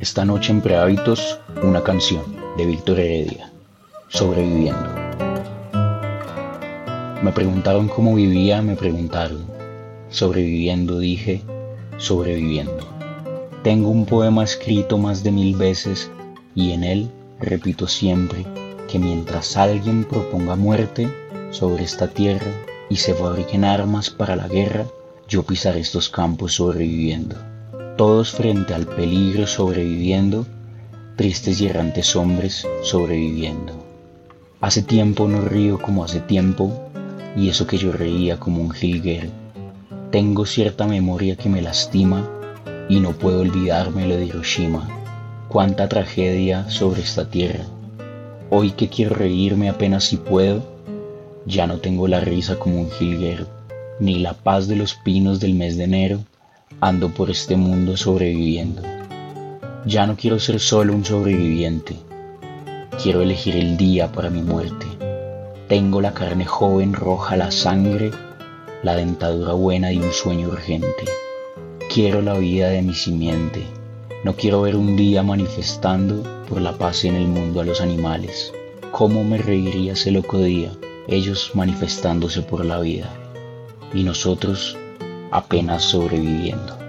Esta noche en Prehábitos, una canción de Víctor Heredia, Sobreviviendo. Me preguntaron cómo vivía, me preguntaron. Sobreviviendo, dije, sobreviviendo. Tengo un poema escrito más de mil veces y en él repito siempre que mientras alguien proponga muerte sobre esta tierra y se fabriquen armas para la guerra, yo pisaré estos campos sobreviviendo todos frente al peligro sobreviviendo, tristes y errantes hombres sobreviviendo. Hace tiempo no río como hace tiempo, y eso que yo reía como un jilguero. Tengo cierta memoria que me lastima, y no puedo olvidarme lo de Hiroshima. Cuánta tragedia sobre esta tierra. Hoy que quiero reírme apenas si puedo, ya no tengo la risa como un jilguero, ni la paz de los pinos del mes de enero, ando por este mundo sobreviviendo. Ya no quiero ser solo un sobreviviente, quiero elegir el día para mi muerte. Tengo la carne joven, roja la sangre, la dentadura buena y un sueño urgente. Quiero la vida de mi simiente. No quiero ver un día manifestando por la paz en el mundo a los animales. ¿Cómo me reiría ese loco día? Ellos manifestándose por la vida y nosotros apenas sobreviviendo.